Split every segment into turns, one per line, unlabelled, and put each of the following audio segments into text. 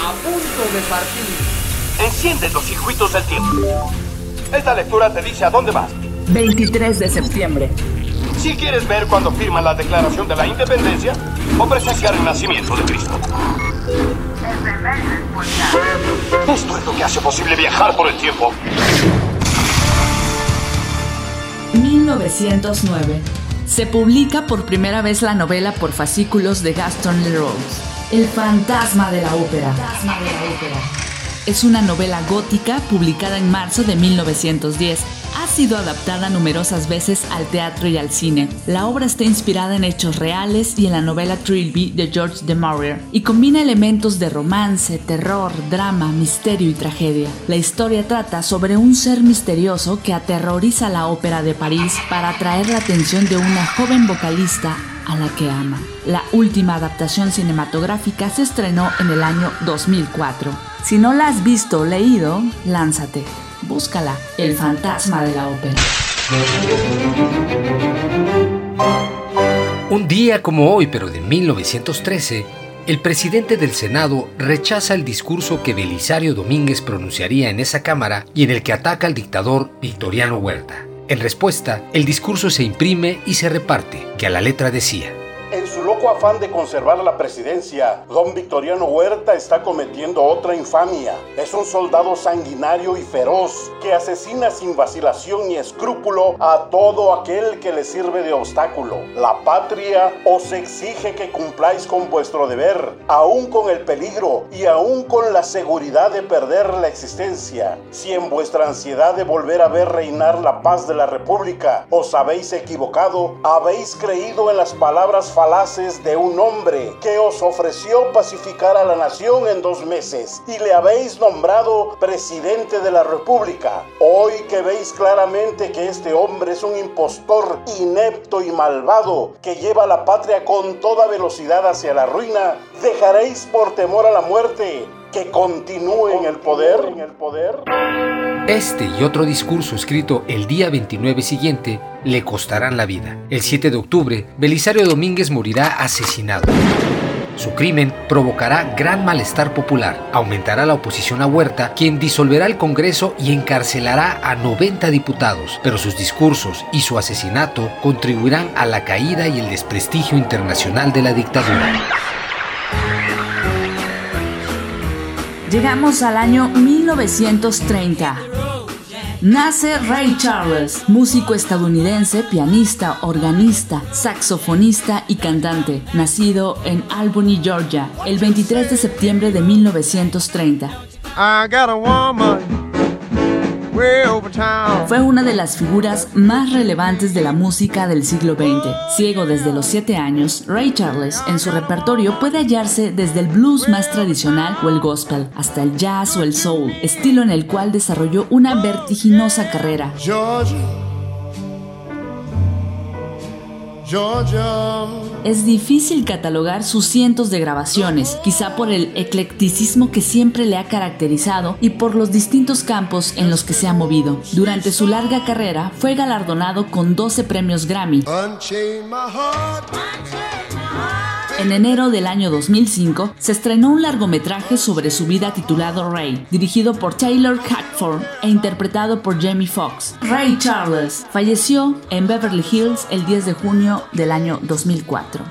A punto de partir.
Enciende los circuitos del tiempo. Esta lectura te dice a dónde vas.
23 de septiembre.
Si quieres ver cuando firman la Declaración de la Independencia o presenciar el nacimiento de Cristo. Esto es lo que hace posible viajar por el tiempo.
1909. Se publica por primera vez la novela por fascículos de Gaston Leroux, El fantasma de la ópera. Es una novela gótica publicada en marzo de 1910 ha sido adaptada numerosas veces al teatro y al cine. La obra está inspirada en hechos reales y en la novela Trilby de George de Maurier y combina elementos de romance, terror, drama, misterio y tragedia. La historia trata sobre un ser misterioso que aterroriza la ópera de París para atraer la atención de una joven vocalista a la que ama. La última adaptación cinematográfica se estrenó en el año 2004. Si no la has visto o leído, lánzate. Búscala, El fantasma de la ópera.
Un día como hoy, pero de 1913, el presidente del Senado rechaza el discurso que Belisario Domínguez pronunciaría en esa Cámara y en el que ataca al dictador Victoriano Huerta. En respuesta, el discurso se imprime y se reparte, que a la letra decía,
en su afán de conservar la presidencia, don Victoriano Huerta está cometiendo otra infamia. Es un soldado sanguinario y feroz que asesina sin vacilación ni escrúpulo a todo aquel que le sirve de obstáculo. La patria os exige que cumpláis con vuestro deber, aún con el peligro y aún con la seguridad de perder la existencia. Si en vuestra ansiedad de volver a ver reinar la paz de la República os habéis equivocado, habéis creído en las palabras falaces de un hombre que os ofreció pacificar a la nación en dos meses y le habéis nombrado presidente de la República. Hoy que veis claramente que este hombre es un impostor inepto y malvado que lleva a la patria con toda velocidad hacia la ruina, dejaréis por temor a la muerte que continúe en el poder, en el poder.
Este y otro discurso escrito el día 29 siguiente le costarán la vida. El 7 de octubre, Belisario Domínguez morirá asesinado. Su crimen provocará gran malestar popular, aumentará la oposición a Huerta, quien disolverá el Congreso y encarcelará a 90 diputados, pero sus discursos y su asesinato contribuirán a la caída y el desprestigio internacional de la dictadura.
Llegamos al año 1930. Nace Ray Charles, músico estadounidense, pianista, organista, saxofonista y cantante, nacido en Albany, Georgia, el 23 de septiembre de 1930. Fue una de las figuras más relevantes de la música del siglo XX. Ciego desde los 7 años, Ray Charles en su repertorio puede hallarse desde el blues más tradicional o el gospel hasta el jazz o el soul, estilo en el cual desarrolló una vertiginosa carrera. Es difícil catalogar sus cientos de grabaciones, quizá por el eclecticismo que siempre le ha caracterizado y por los distintos campos en los que se ha movido. Durante su larga carrera fue galardonado con 12 premios Grammy. En enero del año 2005 se estrenó un largometraje sobre su vida titulado Ray, dirigido por Taylor Hackford e interpretado por Jamie Foxx. Ray Charles falleció en Beverly Hills el 10 de junio del año 2004.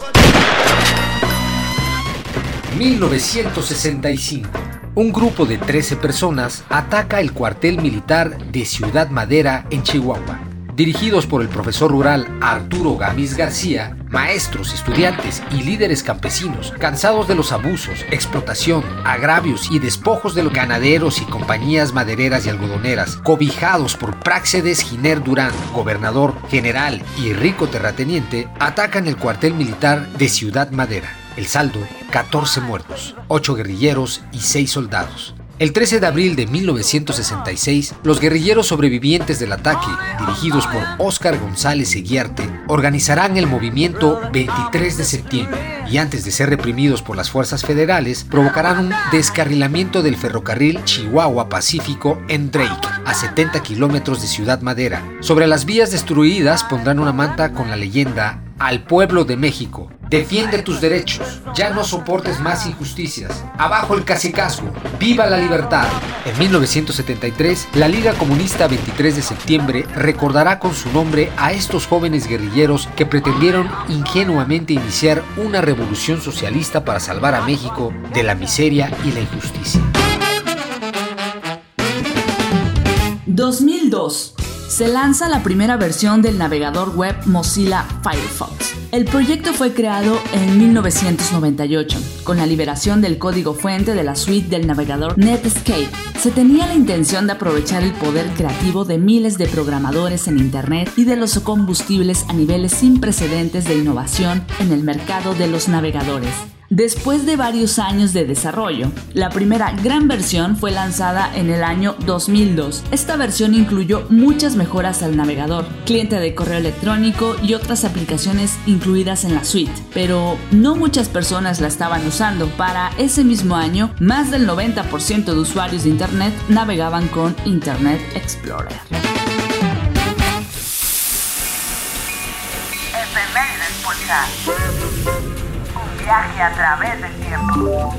1965. Un grupo de 13 personas ataca el cuartel militar de Ciudad Madera en Chihuahua dirigidos por el profesor rural Arturo Gamis García, maestros, estudiantes y líderes campesinos, cansados de los abusos, explotación, agravios y despojos de los ganaderos y compañías madereras y algodoneras, cobijados por Práxedes Giner Durán, gobernador, general y rico terrateniente, atacan el cuartel militar de Ciudad Madera. El saldo, 14 muertos, 8 guerrilleros y 6 soldados. El 13 de abril de 1966, los guerrilleros sobrevivientes del ataque, dirigidos por Óscar González Eguiarte, organizarán el movimiento 23 de septiembre y antes de ser reprimidos por las fuerzas federales, provocarán un descarrilamiento del ferrocarril Chihuahua Pacífico en Drake, a 70 kilómetros de Ciudad Madera. Sobre las vías destruidas pondrán una manta con la leyenda al pueblo de México. Defiende tus derechos, ya no soportes más injusticias. Abajo el casicazgo, viva la libertad. En 1973, la Liga Comunista 23 de septiembre recordará con su nombre a estos jóvenes guerrilleros que pretendieron ingenuamente iniciar una revolución socialista para salvar a México de la miseria y la injusticia.
2002 se lanza la primera versión del navegador web Mozilla Firefox. El proyecto fue creado en 1998, con la liberación del código fuente de la suite del navegador Netscape. Se tenía la intención de aprovechar el poder creativo de miles de programadores en Internet y de los combustibles a niveles sin precedentes de innovación en el mercado de los navegadores. Después de varios años de desarrollo, la primera gran versión fue lanzada en el año 2002. Esta versión incluyó muchas mejoras al navegador, cliente de correo electrónico y otras aplicaciones incluidas en la suite, pero no muchas personas la estaban usando. Para ese mismo año, más del 90% de usuarios de Internet navegaban con Internet Explorer.
Viaje a través del tiempo.